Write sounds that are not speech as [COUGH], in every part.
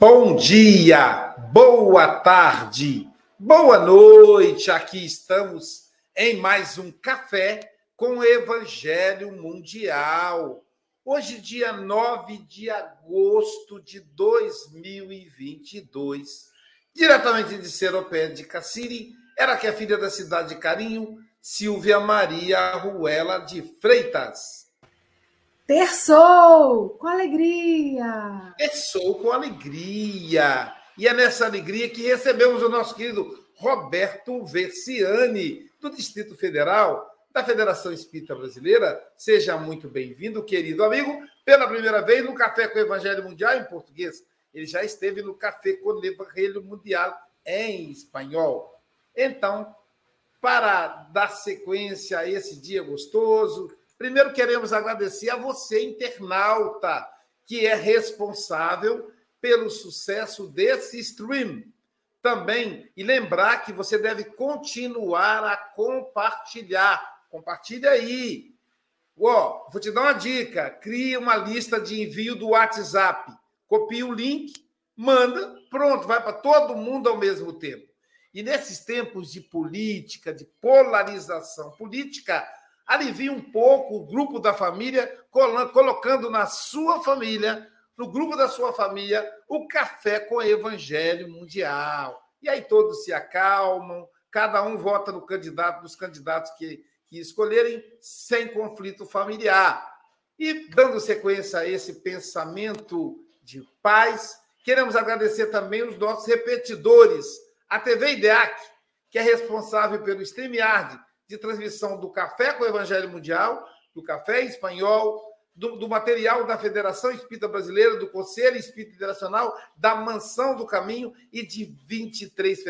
Bom dia, boa tarde, boa noite. Aqui estamos em mais um café com o Evangelho Mundial. Hoje, dia 9 de agosto de 2022, diretamente de Seropé de Cassiri, era que a filha da cidade de Carinho, Silvia Maria Ruela de Freitas. Terçou com alegria! Terçou com alegria! E é nessa alegria que recebemos o nosso querido Roberto Versiani, do Distrito Federal, da Federação Espírita Brasileira. Seja muito bem-vindo, querido amigo, pela primeira vez no Café com o Evangelho Mundial em português. Ele já esteve no Café com o Evangelho Mundial em espanhol. Então, para dar sequência a esse dia gostoso, Primeiro, queremos agradecer a você, internauta, que é responsável pelo sucesso desse stream. Também, e lembrar que você deve continuar a compartilhar. Compartilhe aí. Ó, vou te dar uma dica: crie uma lista de envio do WhatsApp. Copie o link, manda, pronto, vai para todo mundo ao mesmo tempo. E nesses tempos de política, de polarização política, alivie um pouco o grupo da família, colocando na sua família, no grupo da sua família, o café com o Evangelho Mundial. E aí todos se acalmam, cada um vota no candidato dos candidatos que, que escolherem, sem conflito familiar. E dando sequência a esse pensamento de paz, queremos agradecer também os nossos repetidores a TV IDEAC, que é responsável pelo StreamYard de transmissão do Café com o Evangelho Mundial, do Café Espanhol, do, do, material da Federação Espírita Brasileira, do Conselho Espírita Internacional, da Mansão do Caminho e de 23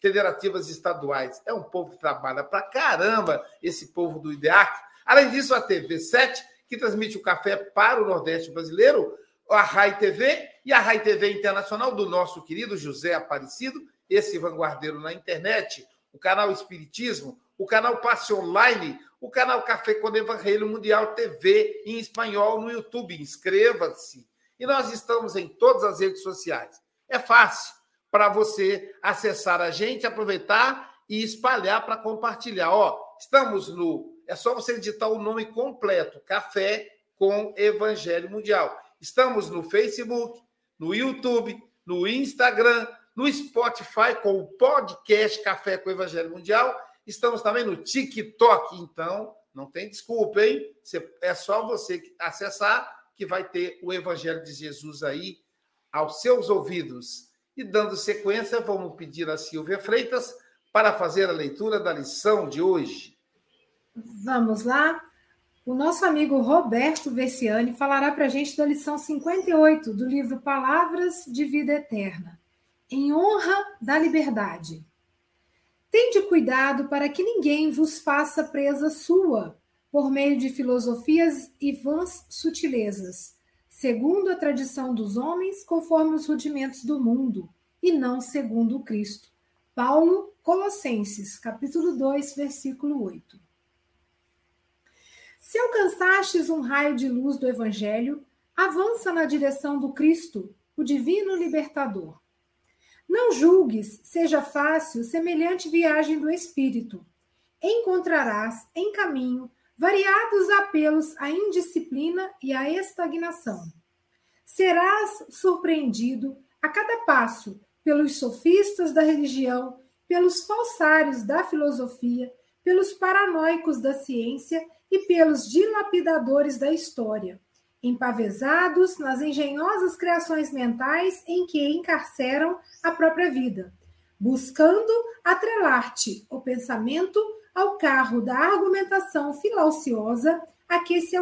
federativas estaduais. É um povo que trabalha pra caramba, esse povo do IDEAC. Além disso, a TV 7, que transmite o café para o Nordeste brasileiro, a RAI TV e a RAI TV Internacional do nosso querido José Aparecido, esse vanguardeiro na internet, o canal Espiritismo, o canal Passe Online, o canal Café com Evangelho Mundial TV em espanhol no YouTube. Inscreva-se. E nós estamos em todas as redes sociais. É fácil para você acessar a gente, aproveitar e espalhar para compartilhar. Ó, estamos no. É só você digitar o nome completo: Café com Evangelho Mundial. Estamos no Facebook, no YouTube, no Instagram, no Spotify com o podcast Café com Evangelho Mundial. Estamos também no TikTok, então não tem desculpa, hein? É só você acessar que vai ter o Evangelho de Jesus aí aos seus ouvidos. E dando sequência, vamos pedir a Silvia Freitas para fazer a leitura da lição de hoje. Vamos lá? O nosso amigo Roberto Versiani falará para a gente da lição 58 do livro Palavras de Vida Eterna em honra da liberdade. Tende cuidado para que ninguém vos faça presa sua, por meio de filosofias e vãs sutilezas, segundo a tradição dos homens, conforme os rudimentos do mundo, e não segundo o Cristo. Paulo, Colossenses, capítulo 2, versículo 8. Se alcançastes um raio de luz do Evangelho, avança na direção do Cristo, o divino libertador. Não julgues, seja fácil semelhante viagem do espírito. Encontrarás em caminho variados apelos à indisciplina e à estagnação. Serás surpreendido a cada passo pelos sofistas da religião, pelos falsários da filosofia, pelos paranoicos da ciência e pelos dilapidadores da história empavesados nas engenhosas criações mentais em que encarceram a própria vida, buscando atrelar-te o pensamento ao carro da argumentação filauciosa a que se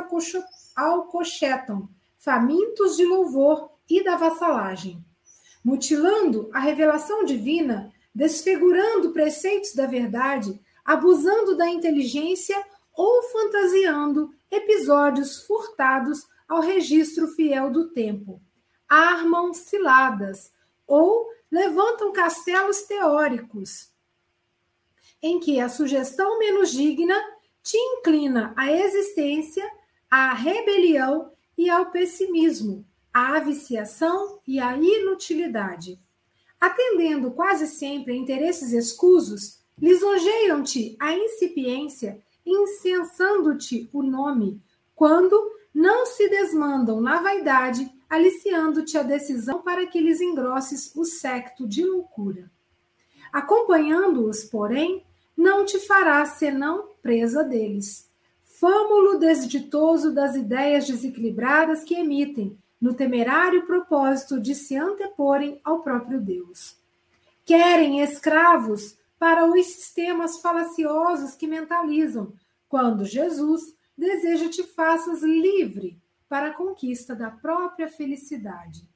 alcochetam, famintos de louvor e da vassalagem, mutilando a revelação divina, desfigurando preceitos da verdade, abusando da inteligência ou fantasiando episódios furtados ao registro fiel do tempo. Armam ciladas ou levantam castelos teóricos, em que a sugestão menos digna te inclina à existência, à rebelião e ao pessimismo, à viciação e à inutilidade. Atendendo quase sempre a interesses escusos, lisonjeiam-te a incipiência, incensando-te o nome, quando não se desmandam na vaidade, aliciando-te a decisão para que lhes engrosses o secto de loucura. Acompanhando-os, porém, não te farás senão presa deles. Fâmulo desditoso das ideias desequilibradas que emitem, no temerário propósito de se anteporem ao próprio Deus. Querem escravos para os sistemas falaciosos que mentalizam, quando Jesus deseja te faças livre para a conquista da própria felicidade.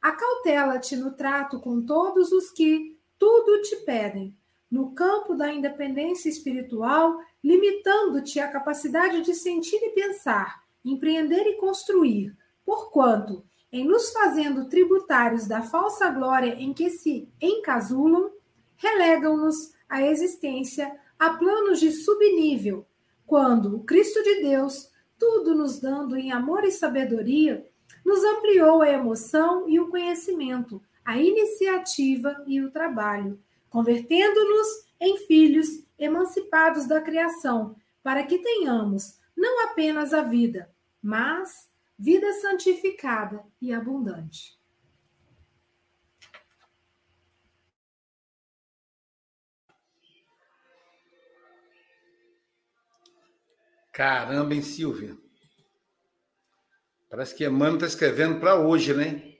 Acautela-te no trato com todos os que tudo te pedem, no campo da independência espiritual, limitando-te a capacidade de sentir e pensar, empreender e construir, porquanto, em nos fazendo tributários da falsa glória em que se encasulam, relegam-nos a existência a planos de subnível, quando o Cristo de Deus, tudo nos dando em amor e sabedoria, nos ampliou a emoção e o conhecimento, a iniciativa e o trabalho, convertendo-nos em filhos emancipados da criação, para que tenhamos não apenas a vida, mas vida santificada e abundante. Caramba, hein, Silvia? Parece que Emmanuel está escrevendo para hoje, né?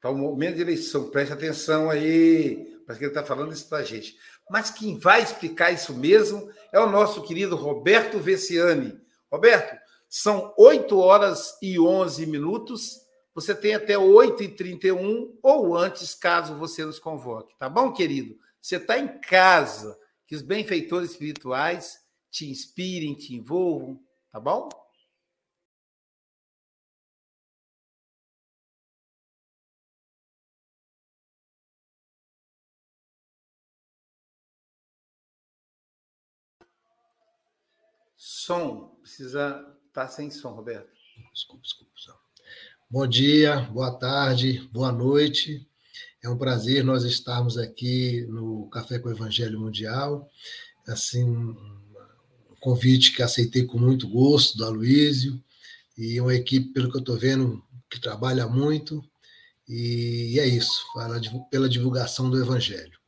Para o momento de eleição. Preste atenção aí. Parece que ele está falando isso para a gente. Mas quem vai explicar isso mesmo é o nosso querido Roberto Veciani. Roberto, são 8 horas e 11 minutos. Você tem até 8h31 ou antes, caso você nos convoque. Tá bom, querido? Você está em casa. Que os benfeitores espirituais te inspirem, te envolvam, tá bom? Som, precisa estar tá sem som, Roberto. Desculpa, desculpa. Bom dia, boa tarde, boa noite. É um prazer nós estarmos aqui no Café com o Evangelho Mundial. Assim, convite que aceitei com muito gosto do Aloísio, e uma equipe, pelo que eu estou vendo, que trabalha muito, e é isso, pela divulgação do Evangelho.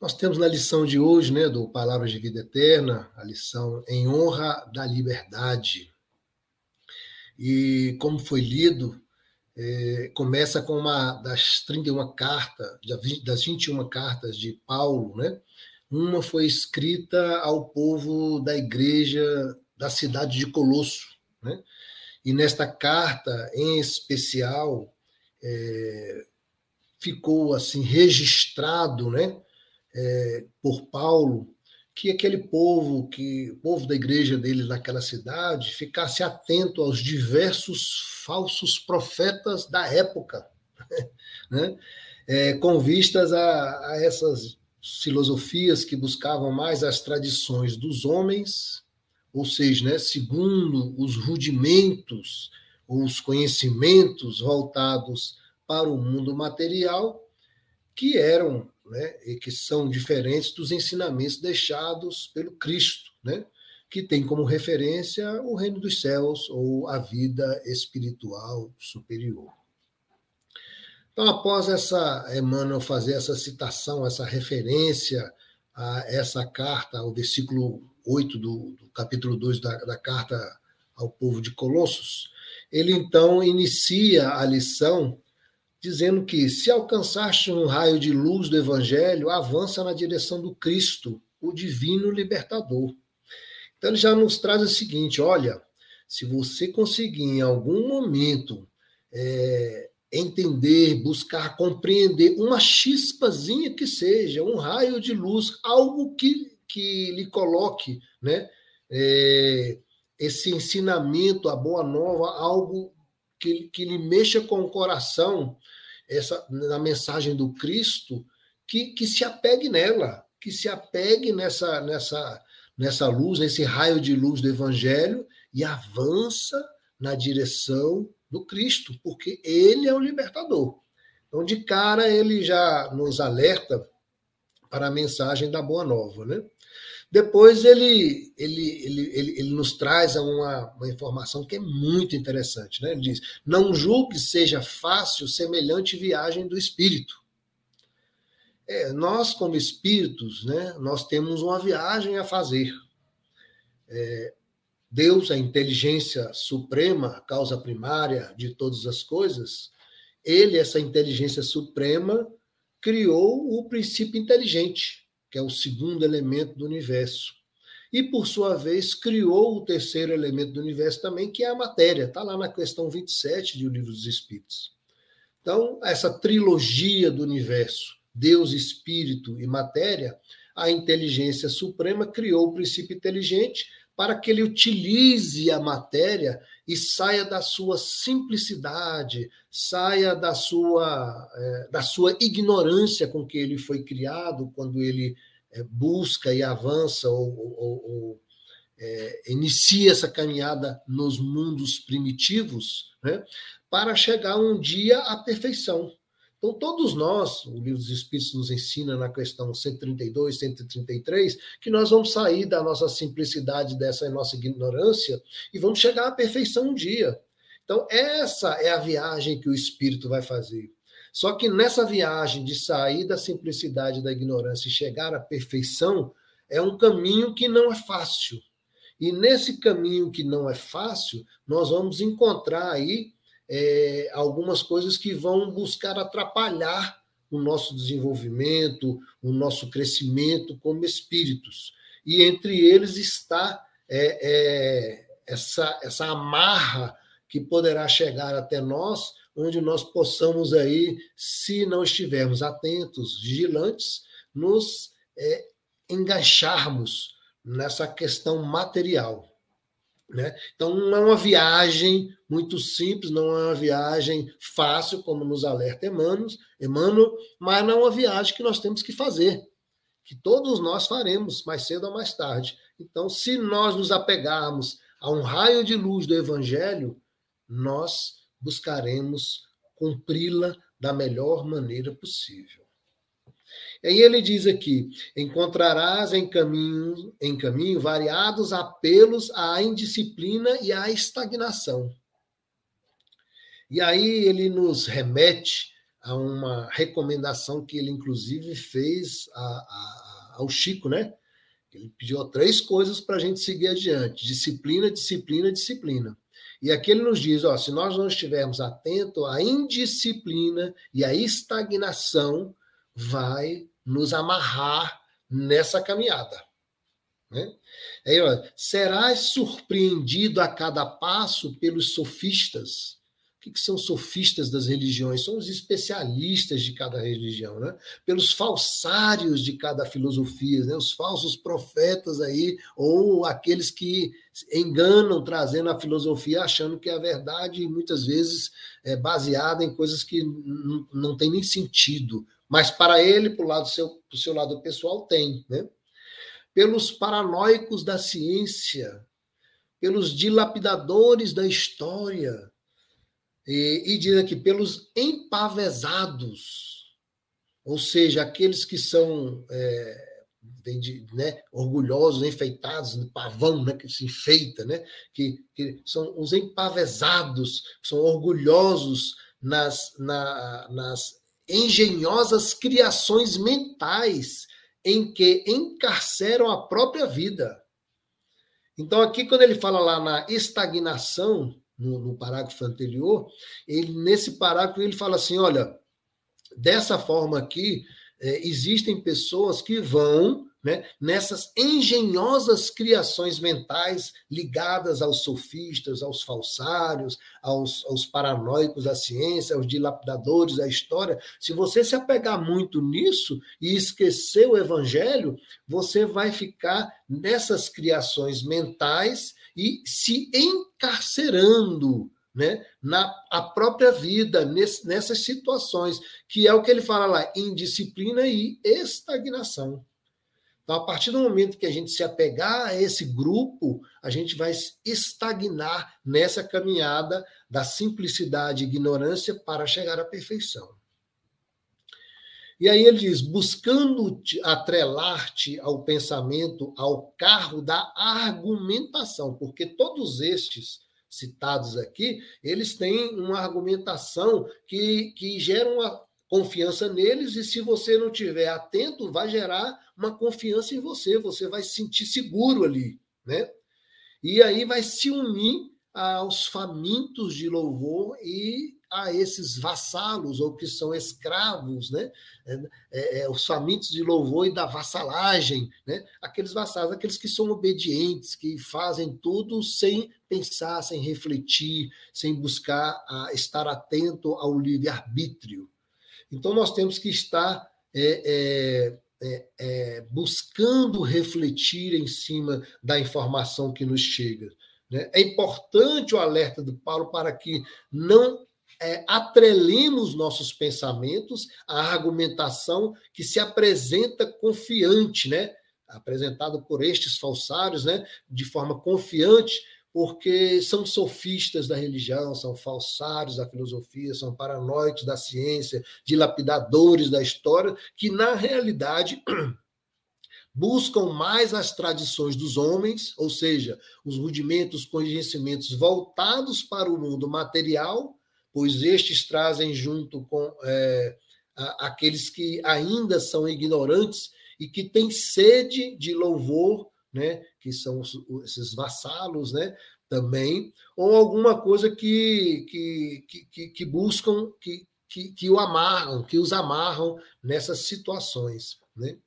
Nós temos na lição de hoje, né, do Palavras de Vida Eterna, a lição em honra da liberdade. E como foi lido, é, começa com uma das 31 cartas, das 21 cartas de Paulo, né, uma foi escrita ao povo da igreja da cidade de Colosso. Né? E nesta carta, em especial, é, ficou assim registrado né, é, por Paulo que aquele povo, que o povo da igreja dele naquela cidade, ficasse atento aos diversos falsos profetas da época, [LAUGHS] né? É, com vistas a, a essas filosofias que buscavam mais as tradições dos homens, ou seja, né, segundo os rudimentos ou os conhecimentos voltados para o mundo material, que eram né, e que são diferentes dos ensinamentos deixados pelo Cristo, né, que tem como referência o reino dos céus ou a vida espiritual superior. Então, após essa Emmanuel fazer essa citação, essa referência a essa carta, ao versículo 8 do, do capítulo 2 da, da carta ao povo de Colossos, ele então inicia a lição dizendo que se alcançaste um raio de luz do evangelho, avança na direção do Cristo, o divino libertador. Então ele já nos traz o seguinte: olha, se você conseguir em algum momento é, entender, buscar compreender uma chispazinha que seja, um raio de luz, algo que, que lhe coloque, né? É, esse ensinamento, a boa nova, algo que, que lhe mexa com o coração, essa na mensagem do Cristo, que, que se apegue nela, que se apegue nessa, nessa, nessa luz, nesse raio de luz do Evangelho e avança na direção do Cristo, porque ele é o libertador. Então, de cara, ele já nos alerta para a mensagem da Boa Nova. Né? Depois, ele, ele, ele, ele, ele nos traz uma, uma informação que é muito interessante. Né? Ele diz: Não julgue seja fácil semelhante viagem do espírito. É, nós, como espíritos, né, nós temos uma viagem a fazer. É, Deus, a inteligência suprema, a causa primária de todas as coisas, ele, essa inteligência suprema, criou o princípio inteligente, que é o segundo elemento do universo. E, por sua vez, criou o terceiro elemento do universo também, que é a matéria. Está lá na questão 27 do Livro dos Espíritos. Então, essa trilogia do universo, Deus, Espírito e matéria, a inteligência suprema criou o princípio inteligente para que ele utilize a matéria e saia da sua simplicidade, saia da sua, é, da sua ignorância com que ele foi criado, quando ele é, busca e avança ou, ou, ou é, inicia essa caminhada nos mundos primitivos, né, para chegar um dia à perfeição. Então, todos nós, o Livro dos Espíritos nos ensina na questão 132, 133, que nós vamos sair da nossa simplicidade, dessa nossa ignorância, e vamos chegar à perfeição um dia. Então, essa é a viagem que o Espírito vai fazer. Só que nessa viagem de sair da simplicidade da ignorância e chegar à perfeição, é um caminho que não é fácil. E nesse caminho que não é fácil, nós vamos encontrar aí é, algumas coisas que vão buscar atrapalhar o nosso desenvolvimento, o nosso crescimento como espíritos. E entre eles está é, é, essa, essa amarra que poderá chegar até nós, onde nós possamos aí, se não estivermos atentos, vigilantes, nos é, engancharmos nessa questão material. Né? Então, não é uma viagem muito simples, não é uma viagem fácil, como nos alerta Emmanuel, Emmanuel, mas não é uma viagem que nós temos que fazer, que todos nós faremos, mais cedo ou mais tarde. Então, se nós nos apegarmos a um raio de luz do Evangelho, nós buscaremos cumpri-la da melhor maneira possível. E aí ele diz aqui: encontrarás em caminho, em caminho variados apelos à indisciplina e à estagnação. E aí ele nos remete a uma recomendação que ele, inclusive, fez a, a, ao Chico, né? Ele pediu três coisas para a gente seguir adiante: disciplina, disciplina, disciplina. E aqui ele nos diz: ó, se nós não estivermos atentos à indisciplina e à estagnação, vai nos amarrar nessa caminhada. Né? Aí, ó, serás surpreendido a cada passo pelos sofistas o que são sofistas das religiões? São os especialistas de cada religião, né? Pelos falsários de cada filosofia, né? Os falsos profetas aí, ou aqueles que enganam trazendo a filosofia achando que é a verdade muitas vezes é baseada em coisas que não tem nem sentido. Mas para ele, para o lado seu, pro seu lado pessoal, tem, né? Pelos paranoicos da ciência, pelos dilapidadores da história, e, e diz aqui, pelos empavesados, ou seja, aqueles que são é, de, né, orgulhosos, enfeitados, pavão, né, que se enfeita, né, que, que são os empavesados, são orgulhosos nas, na, nas engenhosas criações mentais em que encarceram a própria vida. Então, aqui, quando ele fala lá na estagnação, no, no parágrafo anterior, ele nesse parágrafo ele fala assim, olha, dessa forma aqui, é, existem pessoas que vão né, nessas engenhosas criações mentais ligadas aos sofistas, aos falsários, aos, aos paranoicos da ciência, aos dilapidadores da história. Se você se apegar muito nisso e esquecer o evangelho, você vai ficar nessas criações mentais e se encarcerando né, na a própria vida, nesse, nessas situações, que é o que ele fala lá, indisciplina e estagnação. Então, a partir do momento que a gente se apegar a esse grupo, a gente vai estagnar nessa caminhada da simplicidade e ignorância para chegar à perfeição. E aí ele diz: buscando atrelar-te ao pensamento, ao carro da argumentação, porque todos estes citados aqui, eles têm uma argumentação que, que gera uma confiança neles, e se você não tiver atento, vai gerar uma confiança em você, você vai se sentir seguro ali, né? E aí vai se unir aos famintos de louvor e a esses vassalos ou que são escravos, né? É, é, é, os famintos de louvor e da vassalagem, né? Aqueles vassalos, aqueles que são obedientes, que fazem tudo sem pensar, sem refletir, sem buscar a, estar atento ao livre arbítrio. Então nós temos que estar é, é, é, buscando refletir em cima da informação que nos chega. Né? É importante o alerta do Paulo para que não é, atrelemos nossos pensamentos à argumentação que se apresenta confiante, né? apresentado por estes falsários, né, de forma confiante, porque são sofistas da religião, são falsários da filosofia, são paranoicos da ciência, dilapidadores da história, que na realidade [CLEARS THROAT] buscam mais as tradições dos homens, ou seja, os rudimentos, conhecimentos voltados para o mundo material, pois estes trazem junto com é, aqueles que ainda são ignorantes e que têm sede de louvor, né, que são esses vassalos, né, também, ou alguma coisa que, que, que, que buscam, que, que, que o amarram, que os amarram nessas situações. Né?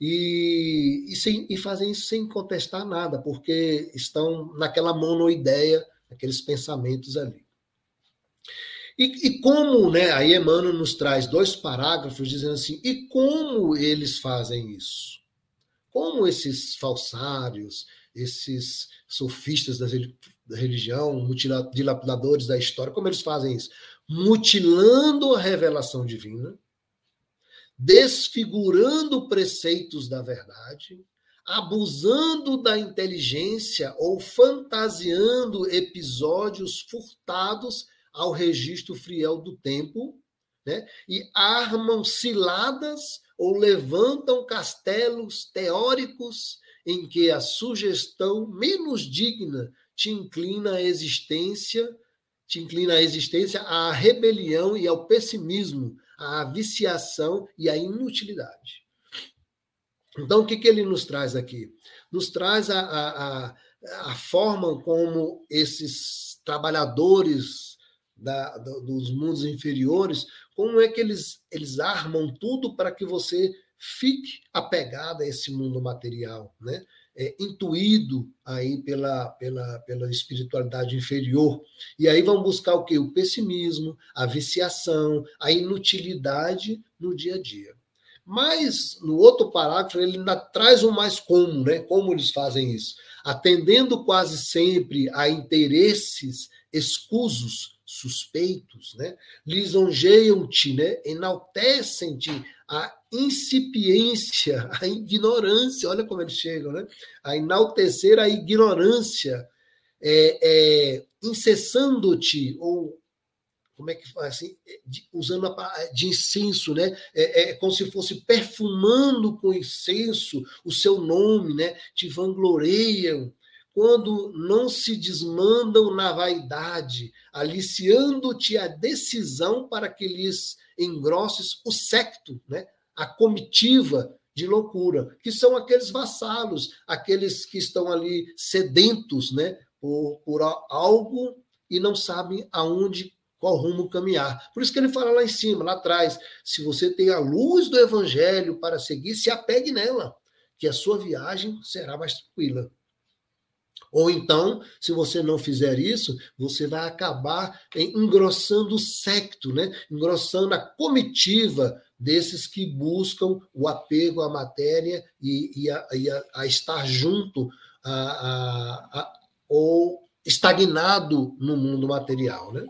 E, e, sem, e fazem isso sem contestar nada, porque estão naquela monoideia, aqueles pensamentos ali. E, e, como, né, aí Emmanuel nos traz dois parágrafos dizendo assim, e como eles fazem isso? Como esses falsários, esses sofistas da religião, dilapidadores da história, como eles fazem isso? Mutilando a revelação divina, desfigurando preceitos da verdade, abusando da inteligência ou fantasiando episódios furtados ao registro friel do tempo, né? e armam ciladas ou levantam castelos teóricos em que a sugestão menos digna te inclina à existência, te inclina à existência, à rebelião e ao pessimismo, à viciação e à inutilidade. Então, o que, que ele nos traz aqui? Nos traz a, a, a, a forma como esses trabalhadores da, dos mundos inferiores, como é que eles, eles armam tudo para que você fique apegado a esse mundo material, né? É, intuído aí pela, pela, pela espiritualidade inferior. E aí vão buscar o quê? O pessimismo, a viciação, a inutilidade no dia a dia. Mas, no outro parágrafo, ele ainda traz o mais como, né? Como eles fazem isso? Atendendo quase sempre a interesses escusos suspeitos, né? lisonjeiam-te, né? enaltecem-te a incipiência, a ignorância, olha como eles chegam, né? a enaltecer a ignorância, é, é, incessando-te, ou como é que faz assim, de, usando a, de incenso, né? É, é, como se fosse perfumando com incenso o seu nome, né? Te vangloriam, quando não se desmandam na vaidade, aliciando-te a decisão para que lhes engrosses o secto, né? a comitiva de loucura, que são aqueles vassalos, aqueles que estão ali sedentos né? por, por algo e não sabem aonde qual rumo caminhar. Por isso que ele fala lá em cima, lá atrás, se você tem a luz do evangelho para seguir, se apegue nela, que a sua viagem será mais tranquila. Ou então, se você não fizer isso, você vai acabar engrossando o secto, né? engrossando a comitiva desses que buscam o apego à matéria e, e, a, e a, a, estar junto a, ou estagnado no mundo material. Né?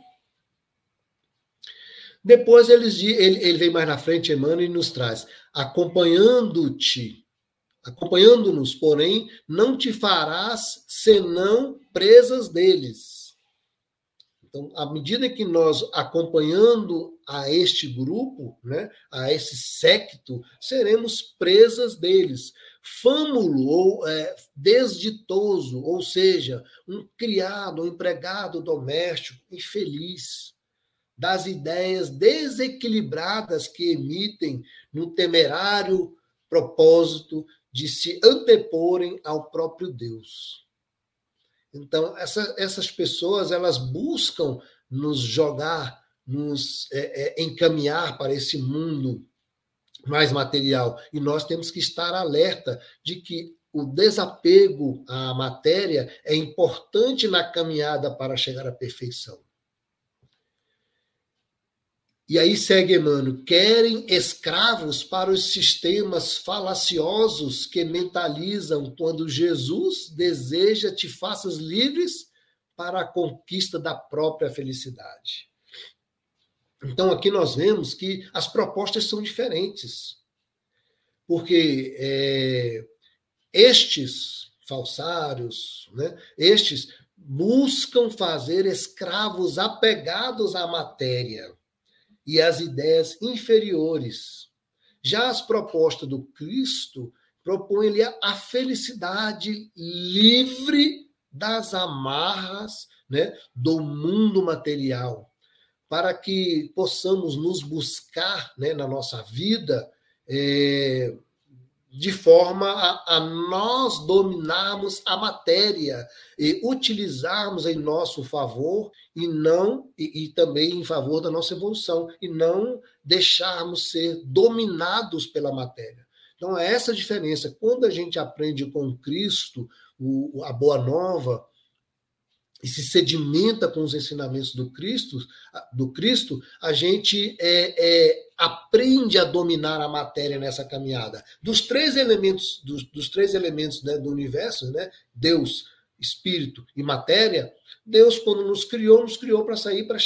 Depois eles, ele, ele vem mais na frente, Emmanuel, e nos traz, acompanhando-te Acompanhando-nos, porém, não te farás senão presas deles. Então, à medida que nós acompanhando a este grupo, né, a esse secto, seremos presas deles. Fâmulo ou é, desditoso, ou seja, um criado, um empregado doméstico infeliz, das ideias desequilibradas que emitem no temerário propósito de se anteporem ao próprio Deus. Então, essa, essas pessoas elas buscam nos jogar, nos é, é, encaminhar para esse mundo mais material. E nós temos que estar alerta de que o desapego à matéria é importante na caminhada para chegar à perfeição. E aí segue Emmanuel, querem escravos para os sistemas falaciosos que mentalizam quando Jesus deseja te faças livres para a conquista da própria felicidade. Então aqui nós vemos que as propostas são diferentes. Porque é, estes falsários, né, estes buscam fazer escravos apegados à matéria e às ideias inferiores. Já as propostas do Cristo propõem-lhe a felicidade livre das amarras né, do mundo material, para que possamos nos buscar né, na nossa vida é, de forma a, a, nós dominarmos a matéria e utilizarmos em nosso favor e não e, e, também em favor da nossa evolução e não deixarmos ser dominados pela matéria. Então é essa a diferença. Quando a gente aprende com Cristo o, a boa nova, e se sedimenta com os ensinamentos do Cristo, do Cristo, a gente é, é, aprende a dominar a matéria nessa caminhada. Dos três elementos, dos, dos três elementos né, do universo, né, Deus, Espírito e matéria, Deus, quando nos criou, nos criou para sair para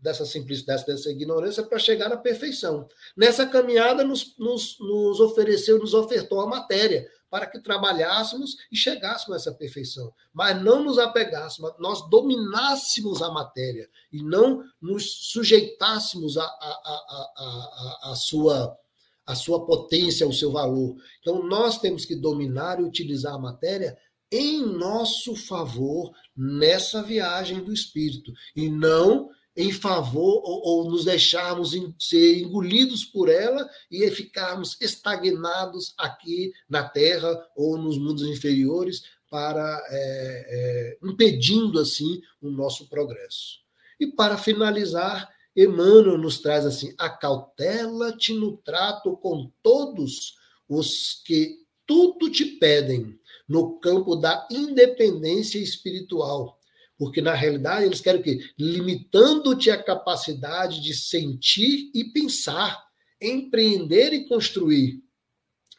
dessa simplicidade, dessa ignorância, para chegar à perfeição. Nessa caminhada, nos, nos, nos ofereceu, nos ofertou a matéria, para que trabalhássemos e chegássemos a essa perfeição. Mas não nos apegássemos, nós dominássemos a matéria e não nos sujeitássemos a, a, a, a, a sua a sua potência, o seu valor. Então, nós temos que dominar e utilizar a matéria em nosso favor nessa viagem do espírito e não em favor ou, ou, nos deixarmos ser engolidos por ela e ficarmos estagnados aqui na Terra ou nos mundos inferiores para é, é, impedindo assim o nosso progresso. E para finalizar, Emmanuel nos traz assim: acautela-te no trato com todos os que tudo te pedem no campo da independência espiritual porque, na realidade, eles querem o quê? Limitando-te a capacidade de sentir e pensar, empreender e construir.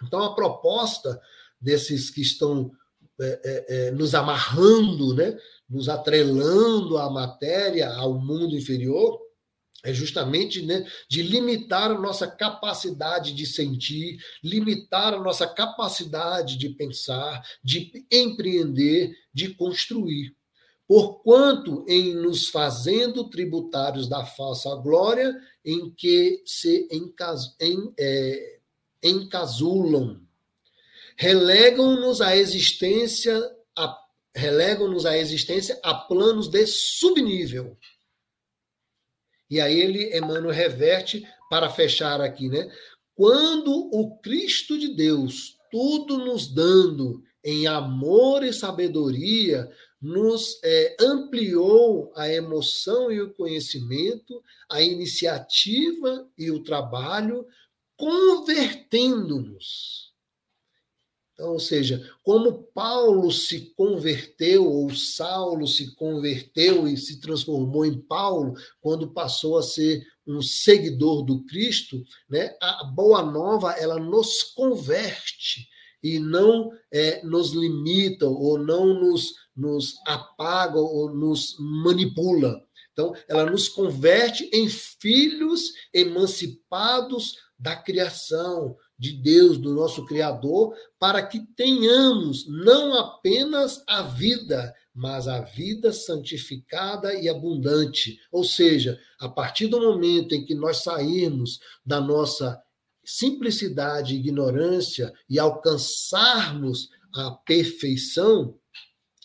Então, a proposta desses que estão é, é, é, nos amarrando, né? nos atrelando à matéria, ao mundo inferior, é justamente né, de limitar a nossa capacidade de sentir, limitar a nossa capacidade de pensar, de empreender, de construir porquanto em nos fazendo tributários da falsa glória em que se encas, em, é, encasulam. Relegam-nos a existência a, relegam-nos a existência a planos de subnível. E aí ele, Emmanuel, reverte para fechar aqui, né? Quando o Cristo de Deus, tudo nos dando em amor e sabedoria, nos é, ampliou a emoção e o conhecimento, a iniciativa e o trabalho, convertendo-nos. Então, ou seja, como Paulo se converteu, ou Saulo se converteu e se transformou em Paulo, quando passou a ser um seguidor do Cristo, né? a Boa Nova ela nos converte e não é, nos limita ou não nos nos apaga ou nos manipula. Então, ela nos converte em filhos emancipados da criação, de Deus, do nosso Criador, para que tenhamos não apenas a vida, mas a vida santificada e abundante. Ou seja, a partir do momento em que nós sairmos da nossa simplicidade e ignorância e alcançarmos a perfeição,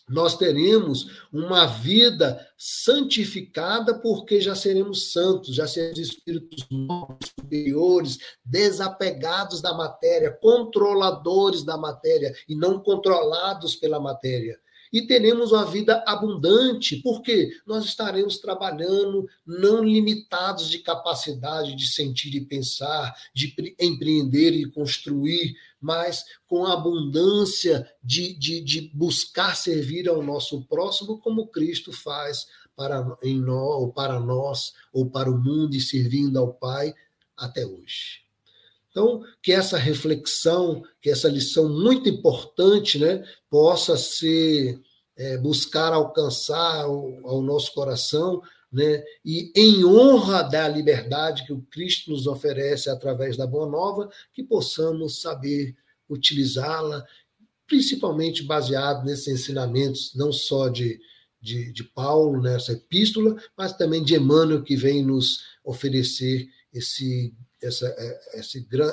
nós teremos uma vida santificada, porque já seremos santos, já seremos espíritos novos, superiores, desapegados da matéria, controladores da matéria e não controlados pela matéria e teremos uma vida abundante, porque nós estaremos trabalhando não limitados de capacidade de sentir e pensar, de empreender e construir, mas com abundância de, de, de buscar servir ao nosso próximo, como Cristo faz para, em nós, ou para nós, ou para o mundo, e servindo ao Pai até hoje. Então, que essa reflexão, que essa lição muito importante, né, possa ser é, buscar alcançar ao, ao nosso coração, né, e em honra da liberdade que o Cristo nos oferece através da Boa Nova, que possamos saber utilizá-la principalmente baseado nesses ensinamentos, não só de, de, de Paulo, nessa epístola, mas também de Emmanuel, que vem nos oferecer esse, essa, é,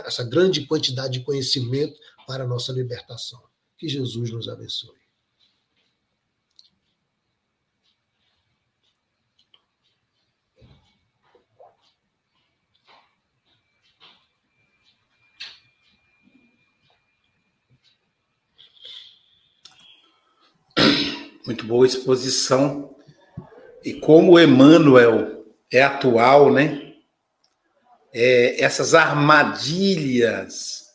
essa, grande quantidade de conhecimento para a nossa libertação. Que Jesus nos abençoe. Muito boa exposição. E como Emmanuel é atual, né? É, essas armadilhas,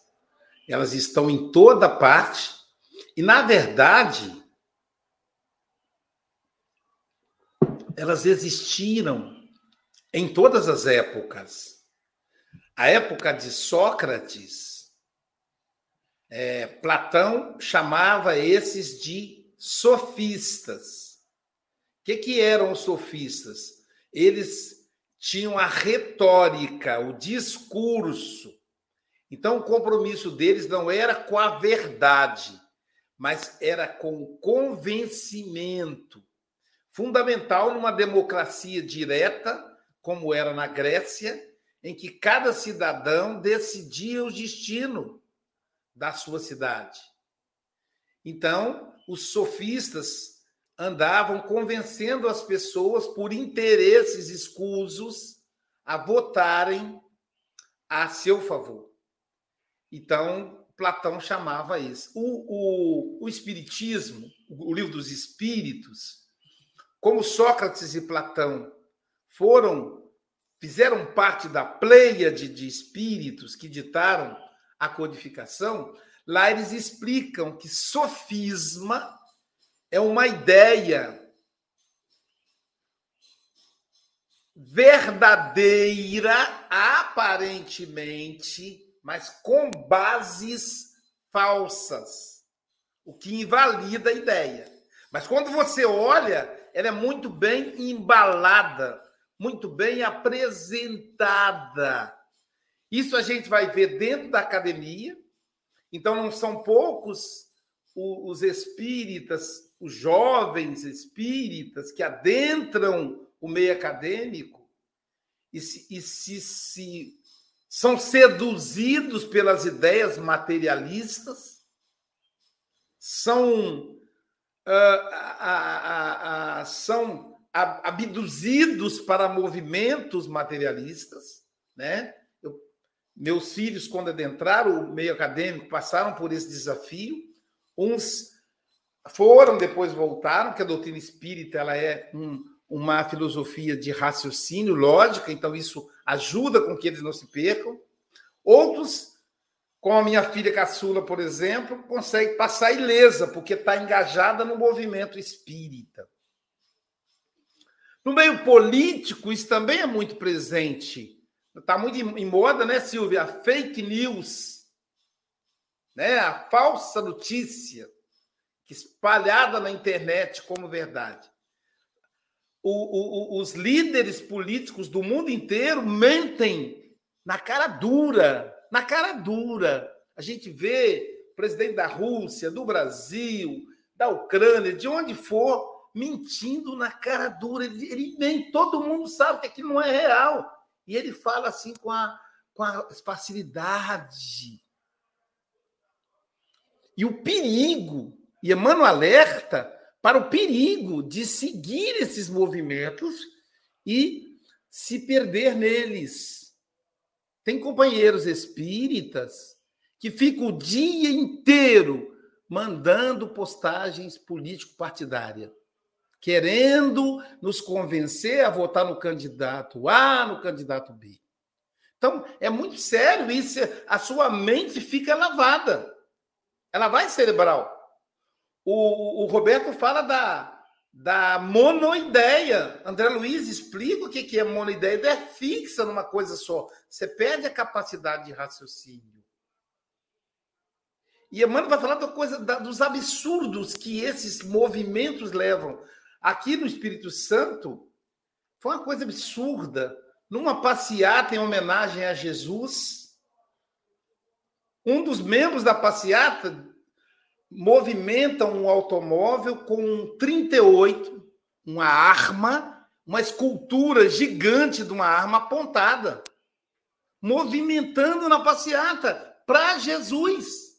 elas estão em toda parte. E, na verdade, elas existiram em todas as épocas. A época de Sócrates, é, Platão chamava esses de sofistas. O que, que eram os sofistas? Eles tinham a retórica, o discurso. Então, o compromisso deles não era com a verdade, mas era com o convencimento. Fundamental numa democracia direta, como era na Grécia, em que cada cidadão decidia o destino da sua cidade. Então, os sofistas andavam convencendo as pessoas por interesses escusos a votarem a seu favor. Então, Platão chamava isso. O, o, o Espiritismo, o livro dos Espíritos, como Sócrates e Platão foram, fizeram parte da pleiade de espíritos que ditaram a codificação, Lá eles explicam que sofisma é uma ideia verdadeira, aparentemente, mas com bases falsas, o que invalida a ideia. Mas quando você olha, ela é muito bem embalada, muito bem apresentada. Isso a gente vai ver dentro da academia, então, não são poucos os espíritas, os jovens espíritas que adentram o meio acadêmico e se, e se, se são seduzidos pelas ideias materialistas, são, uh, são abduzidos para movimentos materialistas, né? Meus filhos, quando adentraram o meio acadêmico, passaram por esse desafio. Uns foram, depois voltaram, que a doutrina espírita ela é um, uma filosofia de raciocínio, lógica, então isso ajuda com que eles não se percam. Outros, como a minha filha caçula, por exemplo, consegue passar ilesa, porque está engajada no movimento espírita. No meio político, isso também é muito presente. Está muito em moda, né, Silvia? A fake news, né? a falsa notícia espalhada na internet como verdade. O, o, os líderes políticos do mundo inteiro mentem na cara dura, na cara dura. A gente vê o presidente da Rússia, do Brasil, da Ucrânia, de onde for, mentindo na cara dura. Ele, ele mente, todo mundo sabe que aquilo não é real. E ele fala assim com a, com a facilidade. E o perigo, e Emmanuel alerta para o perigo de seguir esses movimentos e se perder neles. Tem companheiros espíritas que ficam o dia inteiro mandando postagens político-partidárias querendo nos convencer a votar no candidato A, no candidato B. Então, é muito sério isso. A sua mente fica lavada. Ela vai cerebral. O, o Roberto fala da, da monoideia. André Luiz explica o que é monoideia. Ideia é fixa numa coisa só. Você perde a capacidade de raciocínio. E Emmanuel vai falar da coisa, da, dos absurdos que esses movimentos levam. Aqui no Espírito Santo, foi uma coisa absurda. Numa passeata em homenagem a Jesus, um dos membros da passeata movimentam um automóvel com um 38, uma arma, uma escultura gigante de uma arma apontada, movimentando na passeata para Jesus.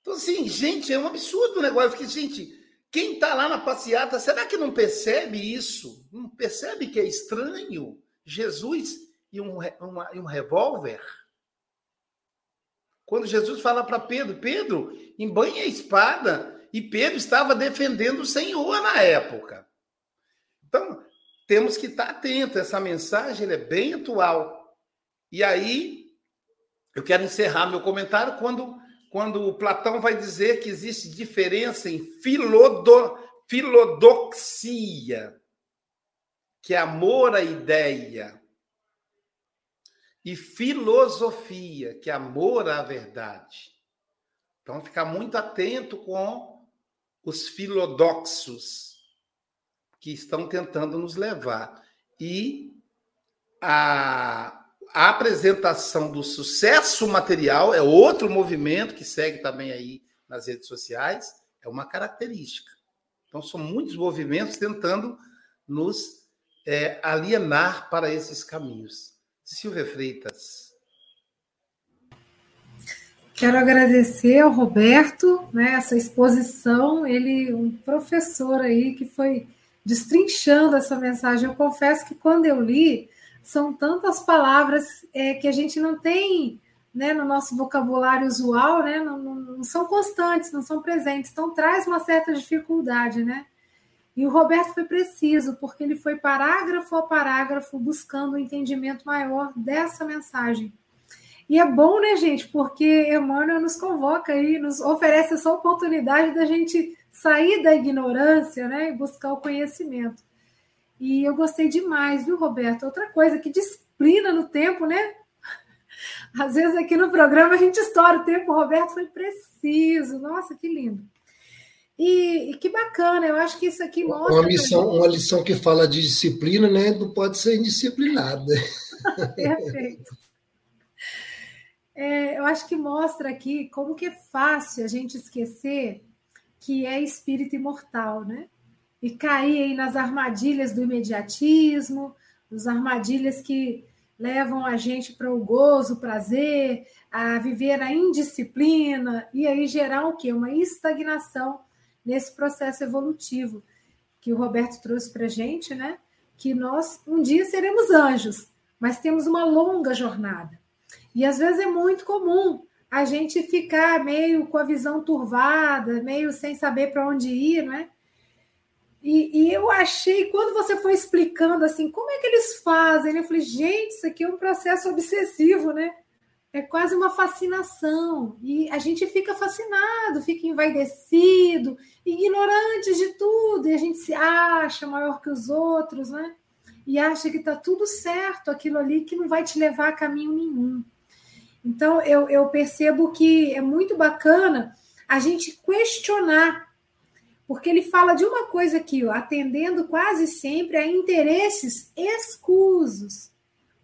Então, assim, gente, é um absurdo o negócio. Porque, gente, quem está lá na passeata, será que não percebe isso? Não percebe que é estranho Jesus e um, uma, e um revólver? Quando Jesus fala para Pedro, Pedro, embanha a espada, e Pedro estava defendendo o Senhor na época. Então, temos que estar atento, essa mensagem é bem atual. E aí, eu quero encerrar meu comentário quando, quando Platão vai dizer que existe diferença em filodo, filodoxia, que é amor à ideia, e filosofia, que é amor à verdade. Então, ficar muito atento com os filodoxos que estão tentando nos levar. E a, a apresentação do sucesso material é outro movimento que segue também aí nas redes sociais, é uma característica. Então, são muitos movimentos tentando nos é, alienar para esses caminhos. Silvia Freitas. Quero agradecer ao Roberto, né, essa exposição, ele um professor aí que foi destrinchando essa mensagem. Eu confesso que quando eu li, são tantas palavras é, que a gente não tem né, no nosso vocabulário usual, né, não, não, não, são constantes, não são presentes, então traz uma certa dificuldade, né? E o Roberto foi preciso, porque ele foi parágrafo a parágrafo buscando um entendimento maior dessa mensagem. E é bom, né, gente? Porque Emmanuel nos convoca aí, nos oferece essa oportunidade da gente sair da ignorância, né, e buscar o conhecimento. E eu gostei demais, viu, Roberto? Outra coisa, que disciplina no tempo, né? Às vezes aqui no programa a gente estoura o tempo, o Roberto foi preciso. Nossa, que lindo. E, e, que bacana, eu acho que isso aqui mostra. Uma, missão, uma lição que fala de disciplina, né? Não pode ser indisciplinado. [LAUGHS] Perfeito. É, eu acho que mostra aqui como que é fácil a gente esquecer que é espírito imortal, né? E cair aí nas armadilhas do imediatismo, nas armadilhas que levam a gente para o gozo, o prazer, a viver na indisciplina, e aí gerar o quê? Uma estagnação nesse processo evolutivo que o Roberto trouxe para a gente, né? Que nós um dia seremos anjos, mas temos uma longa jornada. E às vezes é muito comum a gente ficar meio com a visão turvada, meio sem saber para onde ir, não é? E, e, eu achei, quando você foi explicando assim, como é que eles fazem, eu falei, gente, isso aqui é um processo obsessivo, né? É quase uma fascinação. E a gente fica fascinado, fica envaidecido, ignorante de tudo, e a gente se acha maior que os outros, né? E acha que está tudo certo aquilo ali que não vai te levar a caminho nenhum. Então, eu, eu percebo que é muito bacana a gente questionar, porque ele fala de uma coisa aqui, ó, atendendo quase sempre a interesses escusos.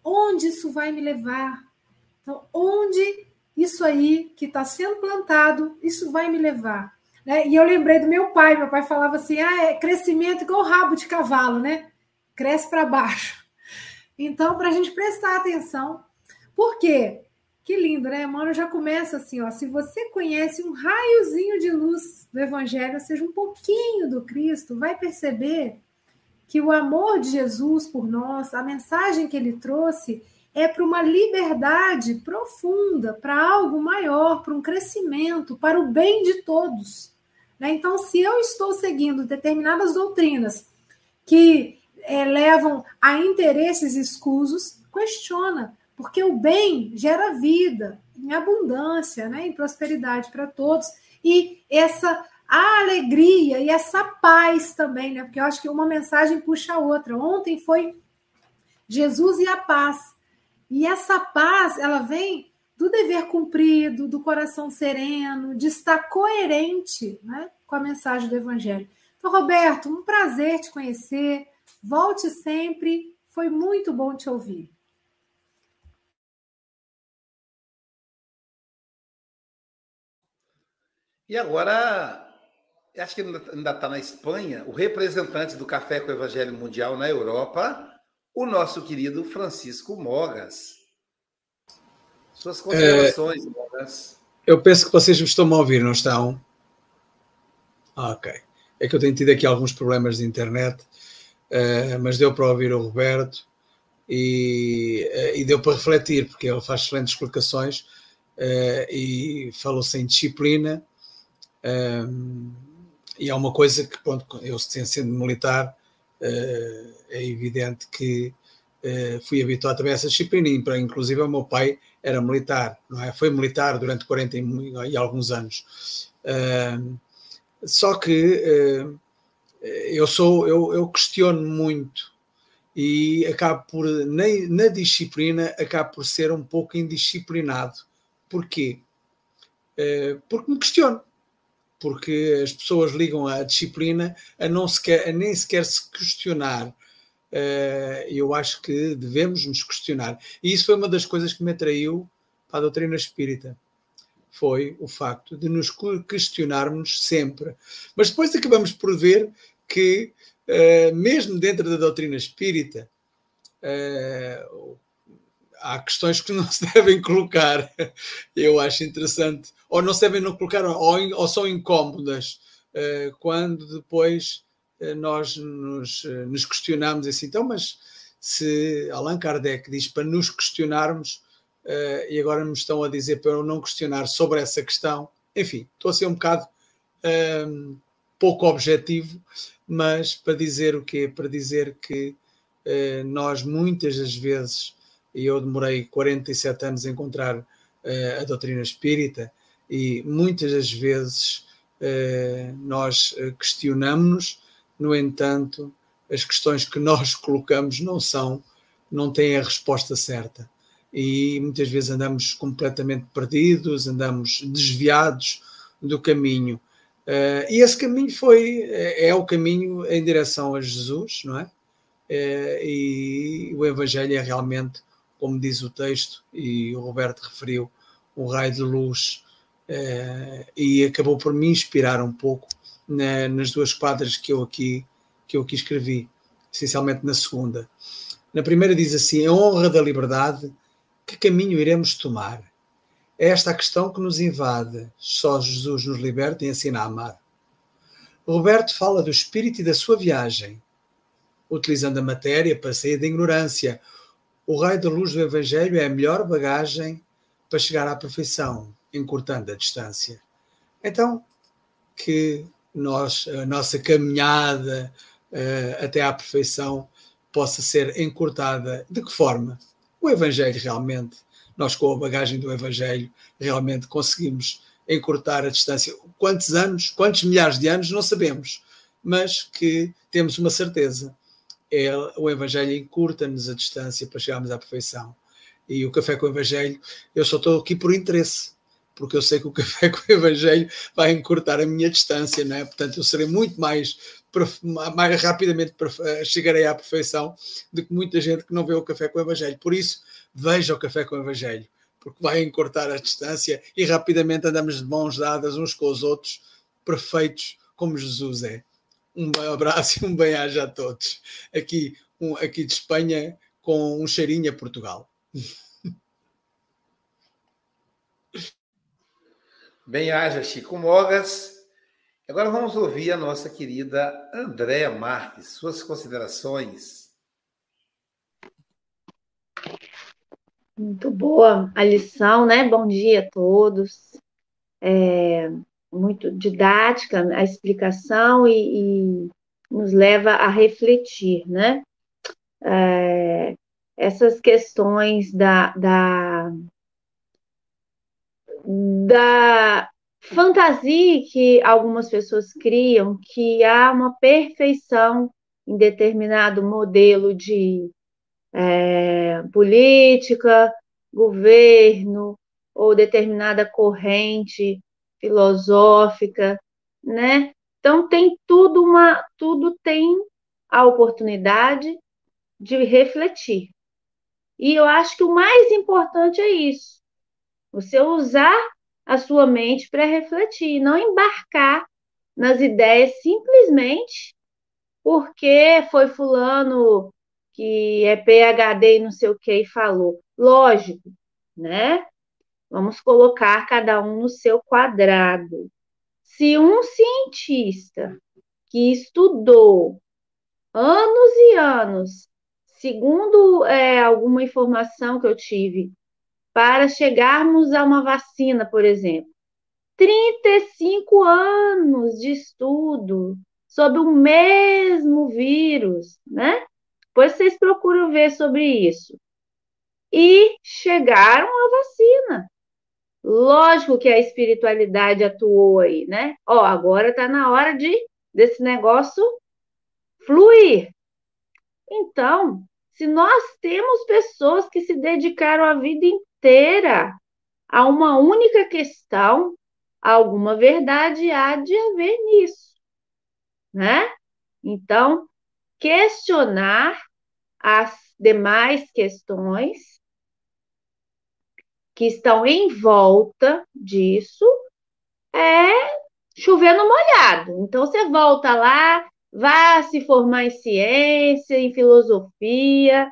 Onde isso vai me levar? Então, onde isso aí que está sendo plantado, isso vai me levar? Né? E eu lembrei do meu pai, meu pai falava assim: ah, é crescimento igual rabo de cavalo, né? Cresce para baixo. Então, para a gente prestar atenção, por quê? Que lindo, né? Mano, já começa assim, ó. Se você conhece um raiozinho de luz do Evangelho, seja um pouquinho do Cristo, vai perceber que o amor de Jesus por nós, a mensagem que ele trouxe, é para uma liberdade profunda, para algo maior, para um crescimento, para o bem de todos. Né? Então, se eu estou seguindo determinadas doutrinas que é, levam a interesses escusos, questiona, porque o bem gera vida, em abundância, né? em prosperidade para todos. E essa alegria e essa paz também, né? Porque eu acho que uma mensagem puxa a outra. Ontem foi Jesus e a paz. E essa paz, ela vem do dever cumprido, do coração sereno, de estar coerente né, com a mensagem do Evangelho. Então, Roberto, um prazer te conhecer. Volte sempre. Foi muito bom te ouvir. E agora, acho que ainda está na Espanha, o representante do Café com o Evangelho Mundial na Europa, o nosso querido Francisco Mogas. Suas considerações, é, Mogas. Eu penso que vocês me estão a ouvir, não estão? Ah, ok. É que eu tenho tido aqui alguns problemas de internet, uh, mas deu para ouvir o Roberto e, uh, e deu para refletir, porque ele faz excelentes explicações uh, e falou-se em disciplina. Um, e é uma coisa que, pronto, eu sendo militar, é evidente que fui habituado também a essa disciplina, inclusive o meu pai era militar, não é? Foi militar durante 40 e, alguns anos. só que eu sou, eu, eu questiono muito e acabo por, na, na disciplina, acabo por ser um pouco indisciplinado. Porquê? porque me questiono porque as pessoas ligam a disciplina a, não sequer, a nem sequer se questionar. Uh, eu acho que devemos nos questionar. E isso foi uma das coisas que me atraiu para a doutrina espírita. Foi o facto de nos questionarmos sempre. Mas depois acabamos por ver que, uh, mesmo dentro da doutrina espírita, uh, há questões que não se [LAUGHS] devem colocar. Eu acho interessante. Ou não se devem não colocar, ou, ou são incómodas, uh, quando depois uh, nós nos, uh, nos, questionamos assim. Então, mas se Allan Kardec diz para nos questionarmos, e agora me estão a dizer para eu não questionar sobre essa questão, enfim, estou a ser um bocado ehm, pouco objetivo, mas para dizer o quê? Para dizer que nós muitas das vezes e eu demorei 47 anos a encontrar uh, a doutrina espírita e muitas das vezes uh, nós eh, questionamos-nos, no entanto, as questões que nós [LAUGHS] colocamos não são, não têm a resposta certa. E muitas vezes andamos completamente perdidos, andamos desviados do caminho. Uh, e esse caminho foi, é, o caminho em direção a Jesus, não é? Uh, e o Evangelho é realmente como diz o texto, e o Roberto referiu, um raio de luz, eh, e acabou por me inspirar um pouco na, nas duas quadras que eu aqui que eu aqui escrevi, essencialmente na segunda. Na primeira diz assim: em honra da liberdade, que caminho iremos tomar? É esta a questão que nos invade. Só Jesus nos liberta e ensina a amar. Roberto fala do espírito e da sua viagem, utilizando a matéria para sair da ignorância, o raio da luz do Evangelho é a melhor bagagem para chegar à perfeição, encurtando a distância. Então, que nós, a nossa caminhada uh, até à perfeição possa ser encurtada. De que forma? O Evangelho realmente, nós com a bagagem do Evangelho, realmente conseguimos encurtar a distância. Quantos anos, quantos milhares de anos, não sabemos, mas que temos uma certeza é, o Evangelho encurta-nos a distância para chegarmos à perfeição. E o Café com o Evangelho, eu só estou aqui por interesse, porque eu sei que o [LAUGHS] Café com o Evangelho vai encurtar a minha distância, não é? Portanto, eu serei muito mais, mais rapidamente eh, chegarei à perfeição do que muita gente que não vê o Café com o Evangelho. Por isso, veja o Café com o Evangelho, porque vai encurtar a distância e rapidamente andamos de mãos dadas uns com os outros, perfeitos como Jesus é. Um abraço e um bem-aja a todos. Aqui, um, aqui de Espanha, com um cheirinho a Portugal. Bem-aja, Chico Mogas. Agora vamos ouvir a nossa querida Andréa Marques, suas considerações. Muito boa a lição, né? Bom dia a todos. É, muito didática a explicação e, e nos leva a refletir, né? É, essas questões da, da, da fantasia que algumas pessoas criam que há uma perfeição em determinado modelo de é, política, governo ou determinada corrente filosófica, né? Então tem tudo uma, tudo tem a oportunidade de refletir. E eu acho que o mais importante é isso. Você usar a sua mente para refletir, não embarcar nas ideias simplesmente porque foi fulano que é PhD e não sei o que e falou. Lógico, né? Vamos colocar cada um no seu quadrado. Se um cientista que estudou anos e anos, segundo é, alguma informação que eu tive, para chegarmos a uma vacina, por exemplo, 35 anos de estudo sobre o mesmo vírus, né? Depois vocês procuram ver sobre isso. E chegaram à vacina. Lógico que a espiritualidade atuou aí, né? Ó, agora está na hora de desse negócio fluir. Então, se nós temos pessoas que se dedicaram a vida inteira a uma única questão, alguma verdade há de haver nisso, né? Então, questionar as demais questões que estão em volta disso é chover no molhado. Então você volta lá, vá se formar em ciência, em filosofia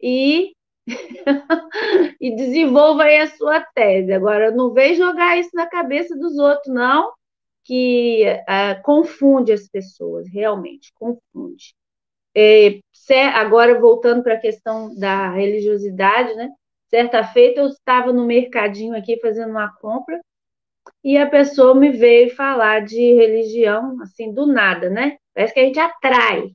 e [LAUGHS] e desenvolva aí a sua tese. Agora, não vem jogar isso na cabeça dos outros, não, que uh, confunde as pessoas, realmente, confunde. É, agora, voltando para a questão da religiosidade, né? Certa feita eu estava no mercadinho aqui fazendo uma compra e a pessoa me veio falar de religião, assim, do nada, né? Parece que a gente atrai.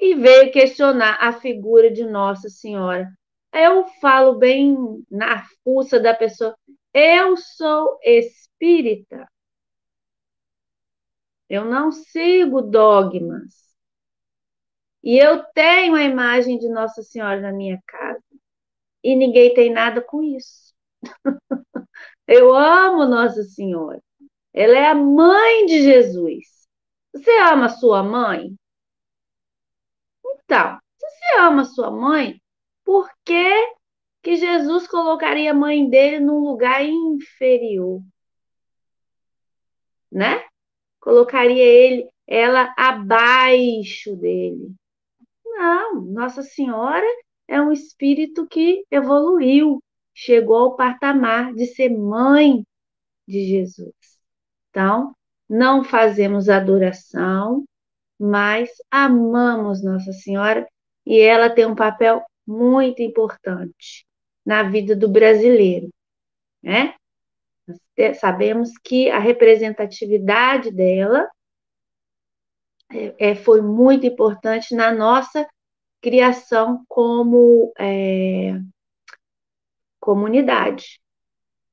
E veio questionar a figura de Nossa Senhora. Eu falo bem na fuça da pessoa. Eu sou espírita. Eu não sigo dogmas. E eu tenho a imagem de Nossa Senhora na minha casa e ninguém tem nada com isso. [LAUGHS] Eu amo Nossa Senhora. Ela é a mãe de Jesus. Você ama sua mãe? Então, se você ama sua mãe, por que, que Jesus colocaria a mãe dele num lugar inferior? Né? Colocaria ele, ela abaixo dele. Não, Nossa Senhora é um espírito que evoluiu, chegou ao patamar de ser mãe de Jesus. Então, não fazemos adoração, mas amamos Nossa Senhora e ela tem um papel muito importante na vida do brasileiro, né? Sabemos que a representatividade dela é, é foi muito importante na nossa criação como é, comunidade,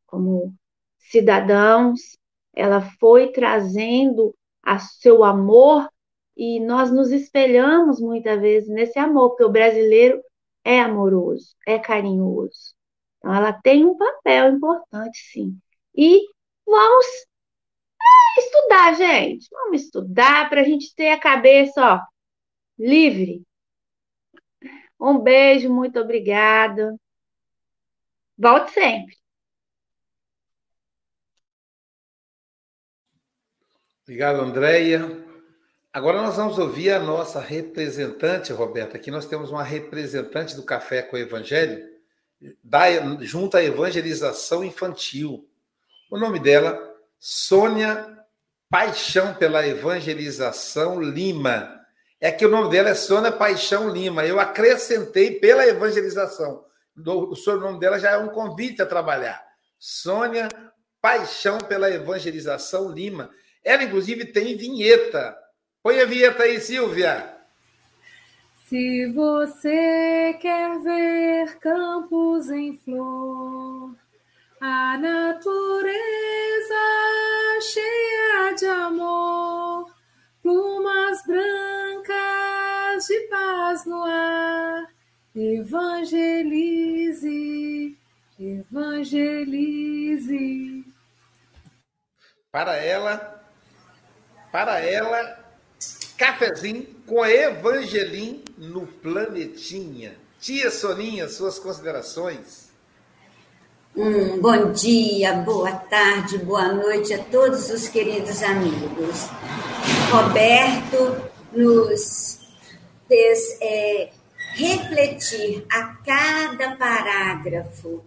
como cidadãos. Ela foi trazendo a seu amor e nós nos espelhamos muitas vezes nesse amor, porque o brasileiro é amoroso, é carinhoso. Então, ela tem um papel importante, sim. E vamos é, estudar, gente. Vamos estudar para a gente ter a cabeça ó, livre um beijo, muito obrigada. Volte sempre. Obrigado, Andréia. Agora nós vamos ouvir a nossa representante, Roberta. Aqui nós temos uma representante do Café com o Evangelho, da, junto à evangelização infantil. O nome dela, Sônia Paixão pela Evangelização Lima é que o nome dela é Sônia Paixão Lima. Eu acrescentei pela evangelização. O sobrenome dela já é um convite a trabalhar. Sônia Paixão pela Evangelização Lima. Ela, inclusive, tem vinheta. Põe a vinheta aí, Silvia. Se você quer ver campos em flor, a natureza cheia de amor, paz no ar. Evangelize, evangelize. Para ela, para ela, cafezinho com Evangelim no Planetinha. Tia Soninha, suas considerações. Um bom dia, boa tarde, boa noite a todos os queridos amigos. Roberto nos fez é, refletir a cada parágrafo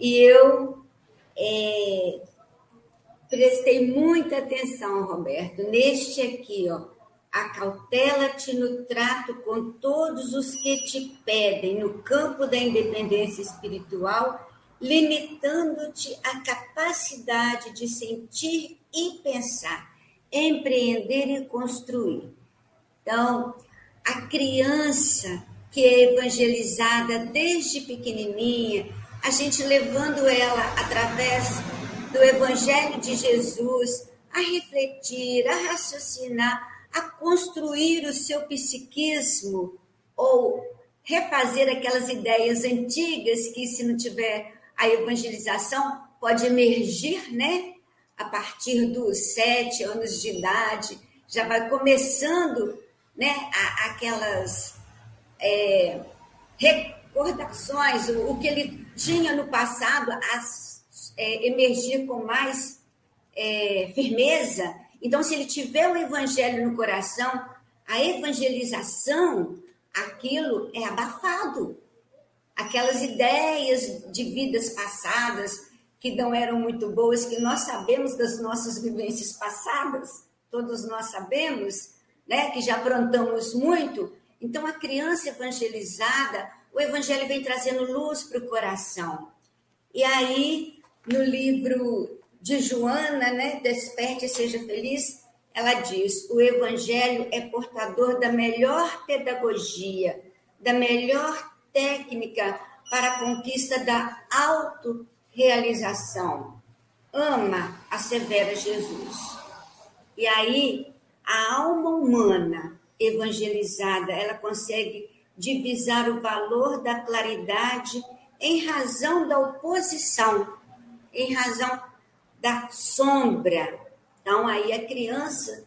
e eu é, prestei muita atenção, Roberto, neste aqui, ó. Acautela-te no trato com todos os que te pedem no campo da independência espiritual limitando-te a capacidade de sentir e pensar, empreender e construir. Então, a criança que é evangelizada desde pequenininha, a gente levando ela através do Evangelho de Jesus a refletir, a raciocinar, a construir o seu psiquismo ou refazer aquelas ideias antigas que, se não tiver a evangelização pode emergir, né? A partir dos sete anos de idade, já vai começando, né? Aquelas é, recordações, o, o, que ele tinha no passado, a é, emergir com mais é, firmeza. Então, se ele tiver o evangelho no coração, a evangelização, aquilo é abafado aquelas ideias de vidas passadas que não eram muito boas, que nós sabemos das nossas vivências passadas, todos nós sabemos, né, que já aprontamos muito. Então, a criança evangelizada, o evangelho vem trazendo luz para o coração. E aí, no livro de Joana, né, Desperte e Seja Feliz, ela diz: o evangelho é portador da melhor pedagogia, da melhor técnica para a conquista da autorrealização. Ama, assevera Jesus. E aí, a alma humana evangelizada, ela consegue divisar o valor da claridade em razão da oposição, em razão da sombra. Então, aí a criança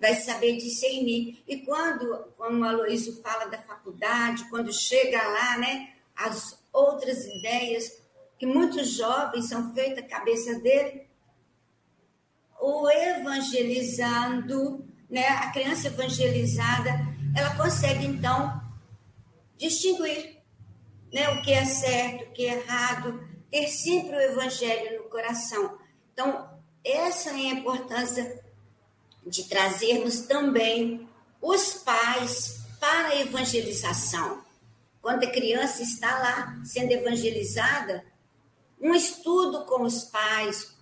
vai saber discernir. E quando, como o Aloysio fala da faculdade, quando chega lá, né, as outras ideias que muitos jovens são feitas à cabeça dele, o evangelizando, né, a criança evangelizada, ela consegue então distinguir né, o que é certo, o que é errado, ter sempre o evangelho no coração. Então, essa é a importância de trazermos também os pais para a evangelização. Quando a criança está lá sendo evangelizada, um estudo com os pais,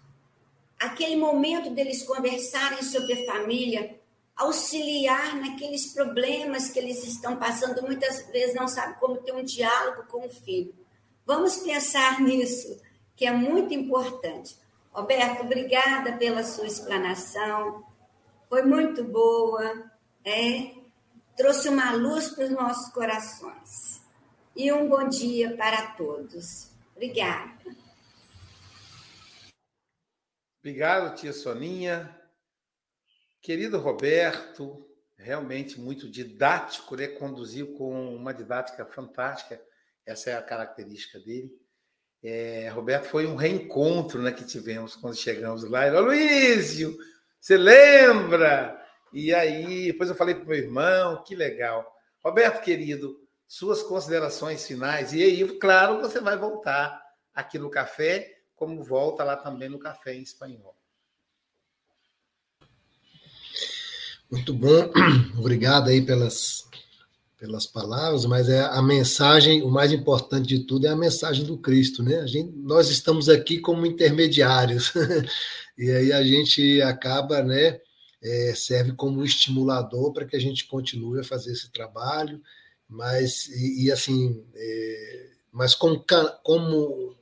aquele momento deles conversarem sobre a família, auxiliar naqueles problemas que eles estão passando, muitas vezes não sabe como ter um diálogo com o filho. Vamos pensar [LAUGHS] nisso, que é muito importante. Roberto, obrigada pela sua explanação foi muito boa, é, trouxe uma luz para os nossos corações. E um bom dia para todos. Obrigada. Obrigado, tia Soninha. Querido Roberto, realmente muito didático, né? conduziu com uma didática fantástica, essa é a característica dele. É, Roberto, foi um reencontro né, que tivemos quando chegamos lá. Luísio, você lembra? E aí, depois eu falei para o meu irmão, que legal. Roberto, querido, suas considerações finais. E aí, claro, você vai voltar aqui no café, como volta lá também no café em espanhol. Muito bom, [CLEARS THROAT] obrigado aí pelas, pelas palavras, mas é a mensagem, o mais importante de tudo é a mensagem do Cristo, né? A gente, nós estamos aqui como intermediários. [LAUGHS] E aí a gente acaba, né, é, serve como estimulador para que a gente continue a fazer esse trabalho, mas e, e assim, é, mas como, como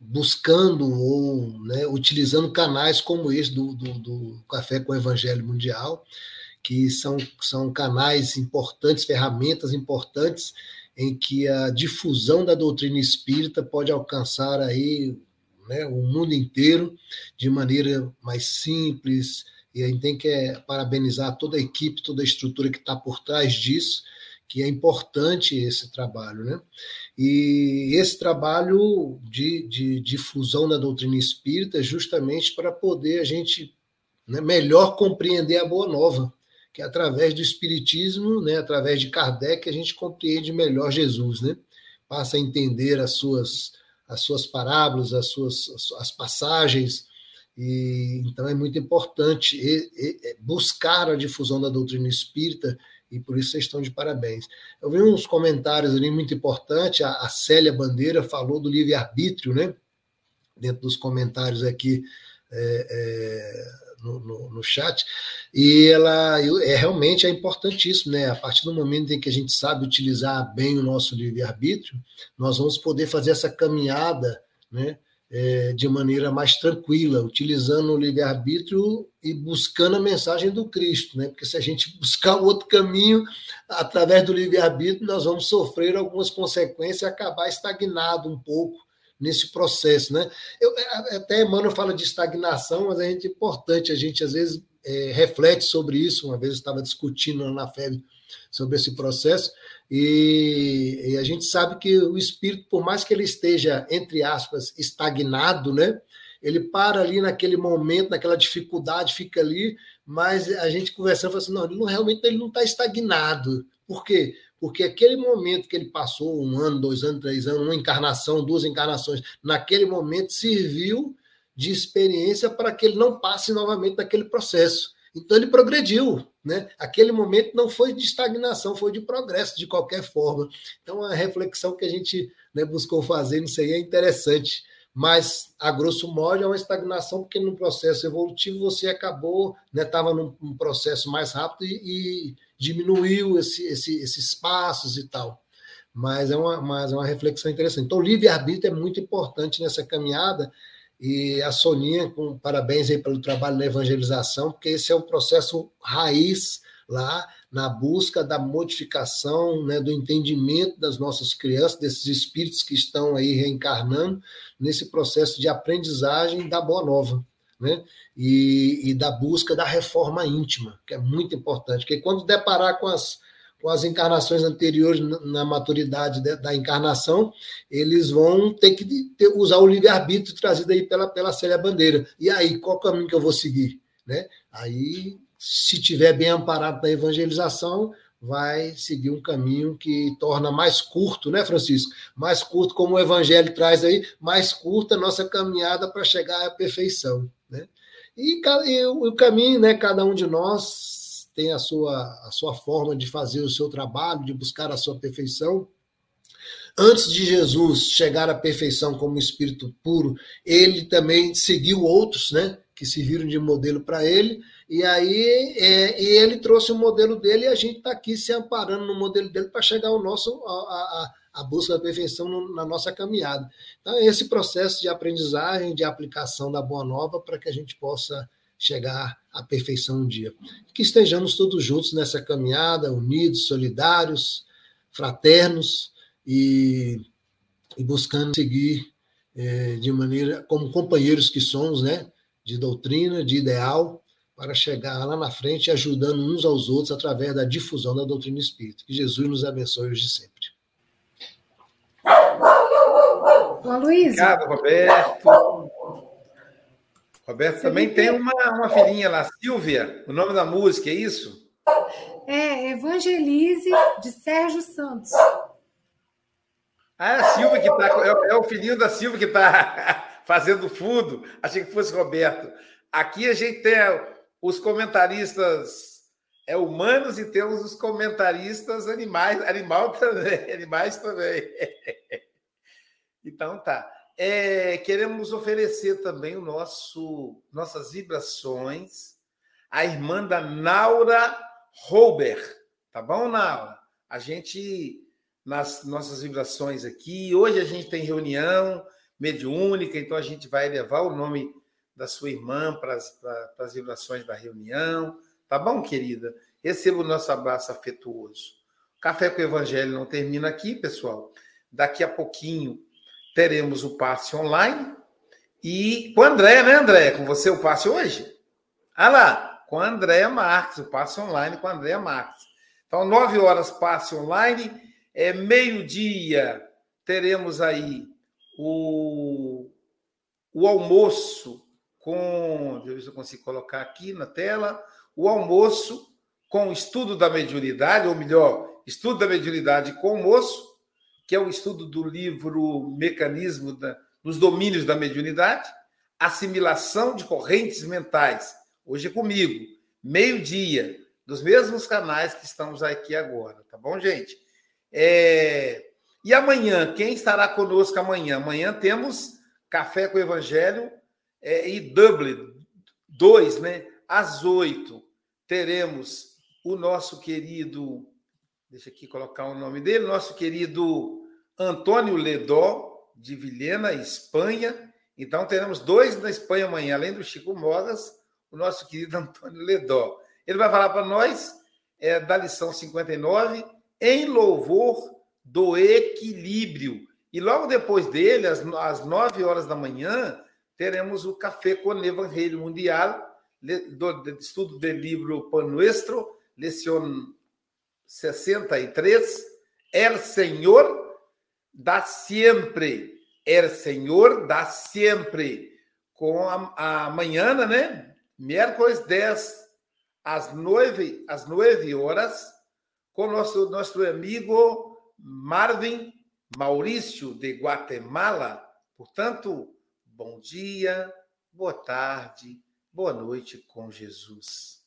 buscando ou né, utilizando canais como esse do, do, do, Café com o Evangelho Mundial, que são, são canais importantes, ferramentas importantes em que a difusão da doutrina espírita pode alcançar aí né, o mundo inteiro de maneira mais simples. E a gente tem que é, parabenizar toda a equipe, toda a estrutura que está por trás disso, que é importante esse trabalho, né? E esse trabalho de, difusão da doutrina espírita é justamente para poder a gente né, melhor compreender a Boa Nova, que é através do Espiritismo, né, através de Kardec, a gente compreende melhor Jesus, né? Passa a entender as suas, as suas parábolas, as suas as passagens, e então é muito importante e, buscar a difusão da doutrina espírita e por isso vocês estão de parabéns. Eu vi uns comentários ali muito importantes, a, a Célia Bandeira falou do livre-arbítrio, né? Dentro dos comentários aqui é, é, no, no, no, chat, e ela é realmente é importantíssimo, né? A partir do momento em que a gente sabe utilizar bem o nosso livre-arbítrio, nós vamos poder fazer essa caminhada, né? É, de maneira mais tranquila, utilizando o livre-arbítrio e buscando a mensagem do Cristo, né? Porque se a gente [LAUGHS] buscar outro caminho através do livre-arbítrio, nós vamos sofrer algumas consequências e acabar estagnado um pouco nesse processo, né? Eu, é, até Emmanuel fala de estagnação, mas é importante, a gente às vezes é, reflete sobre isso. Uma vez eu estava discutindo na FEB sobre esse processo, e, e, a gente sabe que o espírito, por mais que ele esteja, entre aspas, estagnado, né? Ele para ali naquele momento, naquela dificuldade, fica ali, mas a gente conversando, fala assim, não, ele não, realmente ele não está estagnado. Por quê? Porque aquele momento que ele passou, um ano, dois anos, três anos, uma encarnação, duas encarnações, naquele momento serviu de experiência para que ele não passe novamente naquele processo. Então ele progrediu, né? Aquele momento não foi de estagnação, foi de progresso de qualquer forma. Então a reflexão que a gente né, buscou fazer nisso aí é interessante, mas a grosso modo é uma estagnação porque no processo evolutivo você acabou, né, num, processo mais rápido e, e diminuiu esse, esse, esses passos e tal. Mas é uma, mas é uma reflexão interessante. Então, o livre-arbítrio é muito importante nessa caminhada e a Soninha, com parabéns aí pelo trabalho na evangelização, porque esse é o processo raiz lá na busca da modificação, né, do entendimento das nossas crianças, desses espíritos que estão aí reencarnando nesse processo de aprendizagem da boa nova, né, e, e da busca da reforma íntima, que é muito importante, porque quando deparar com as com as encarnações anteriores na maturidade da encarnação, eles vão ter que usar o livre-arbítrio trazido aí pela, pela Célia Bandeira. E aí, qual caminho que eu vou seguir? Né? Aí, se tiver bem amparado na evangelização, vai seguir um caminho que torna mais curto, né, Francisco? Mais curto, como o Evangelho traz aí, mais curta a nossa caminhada para chegar à perfeição, né? E, e o caminho, né, cada um de nós tem a sua, a sua forma de fazer o seu trabalho, de buscar a sua perfeição. Antes de Jesus chegar à perfeição como espírito puro, ele também seguiu outros, né, que serviram de modelo para ele, e aí é, e ele trouxe o modelo dele e a gente está aqui se amparando no modelo dele para chegar ao nosso a, a, a busca da perfeição no, na nossa caminhada. Então, é esse processo de aprendizagem, de aplicação da Boa Nova, para que a gente possa chegar à perfeição um dia. Que estejamos todos juntos nessa caminhada, unidos, solidários, fraternos e, e buscando seguir é, de maneira como companheiros que somos, né, de doutrina, de ideal, para chegar lá na frente ajudando uns aos outros através da difusão da doutrina espírita. Que Jesus nos abençoe hoje e sempre. Luiz. Obrigado, Roberto. Roberto também tem uma, uma filhinha lá, Silvia. O nome da música é isso? É Evangelize, de Sérgio Santos. Ah, é a Silvia que está. É, é, o filhinho da Silvia que está [LAUGHS] fazendo fundo. Achei que fosse Roberto. Aqui a gente tem os comentaristas é humanos e temos os comentaristas animais, animal [LAUGHS] também, animais também. Então tá. É, queremos oferecer também o nosso, nossas vibrações à irmã da Naura Rouber. Tá bom, Naura? A gente, nas nossas vibrações aqui, hoje a gente tem reunião mediúnica, então a gente vai levar o nome da sua irmã para as, para as vibrações da reunião. Tá bom, querida? Receba o nosso abraço afetuoso. Café com o Evangelho não termina aqui, pessoal. Daqui a pouquinho teremos o passe online e com André, né, André? Com você o passe hoje? Ah lá, com a Andréa Marques, o passe online com a Andréa Marques. Então, nove horas passe online, é meio-dia, teremos aí o, o almoço com. Deixa eu ver se eu consigo colocar aqui na tela. O almoço com o estudo da mediunidade, ou melhor, estudo da mediunidade com o que é o estudo do livro Mecanismo da, dos Domínios da Mediunidade, assimilação de correntes mentais. Hoje é comigo, meio-dia, dos mesmos canais que estamos aqui agora, tá bom, gente? É... E amanhã, quem estará conosco amanhã? Amanhã temos Café com o Evangelho é, e Dublin 2, né? Às oito, teremos o nosso querido, deixa aqui colocar o nome dele, nosso querido Antônio Ledó, de Vilhena, Espanha. Então, teremos dois na Espanha amanhã, além do Chico Mogas, o nosso querido [LAUGHS] Antônio Ledó. Ele vai falar para nós é, da lição 59, em louvor do equilíbrio. E logo depois dele, às, às 9 horas da manhã, teremos o Café com Evangelho Mundial, do, do estudo do livro Pan Nuestro, lição 63, El Senhor dá sempre, El Senhor dá sempre, com a, a manhã, né? Miércoles 10, às 9, às 9 horas, com nosso, nosso amigo Marvin Maurício de Guatemala. Portanto, bom dia, boa tarde, boa noite com Jesus.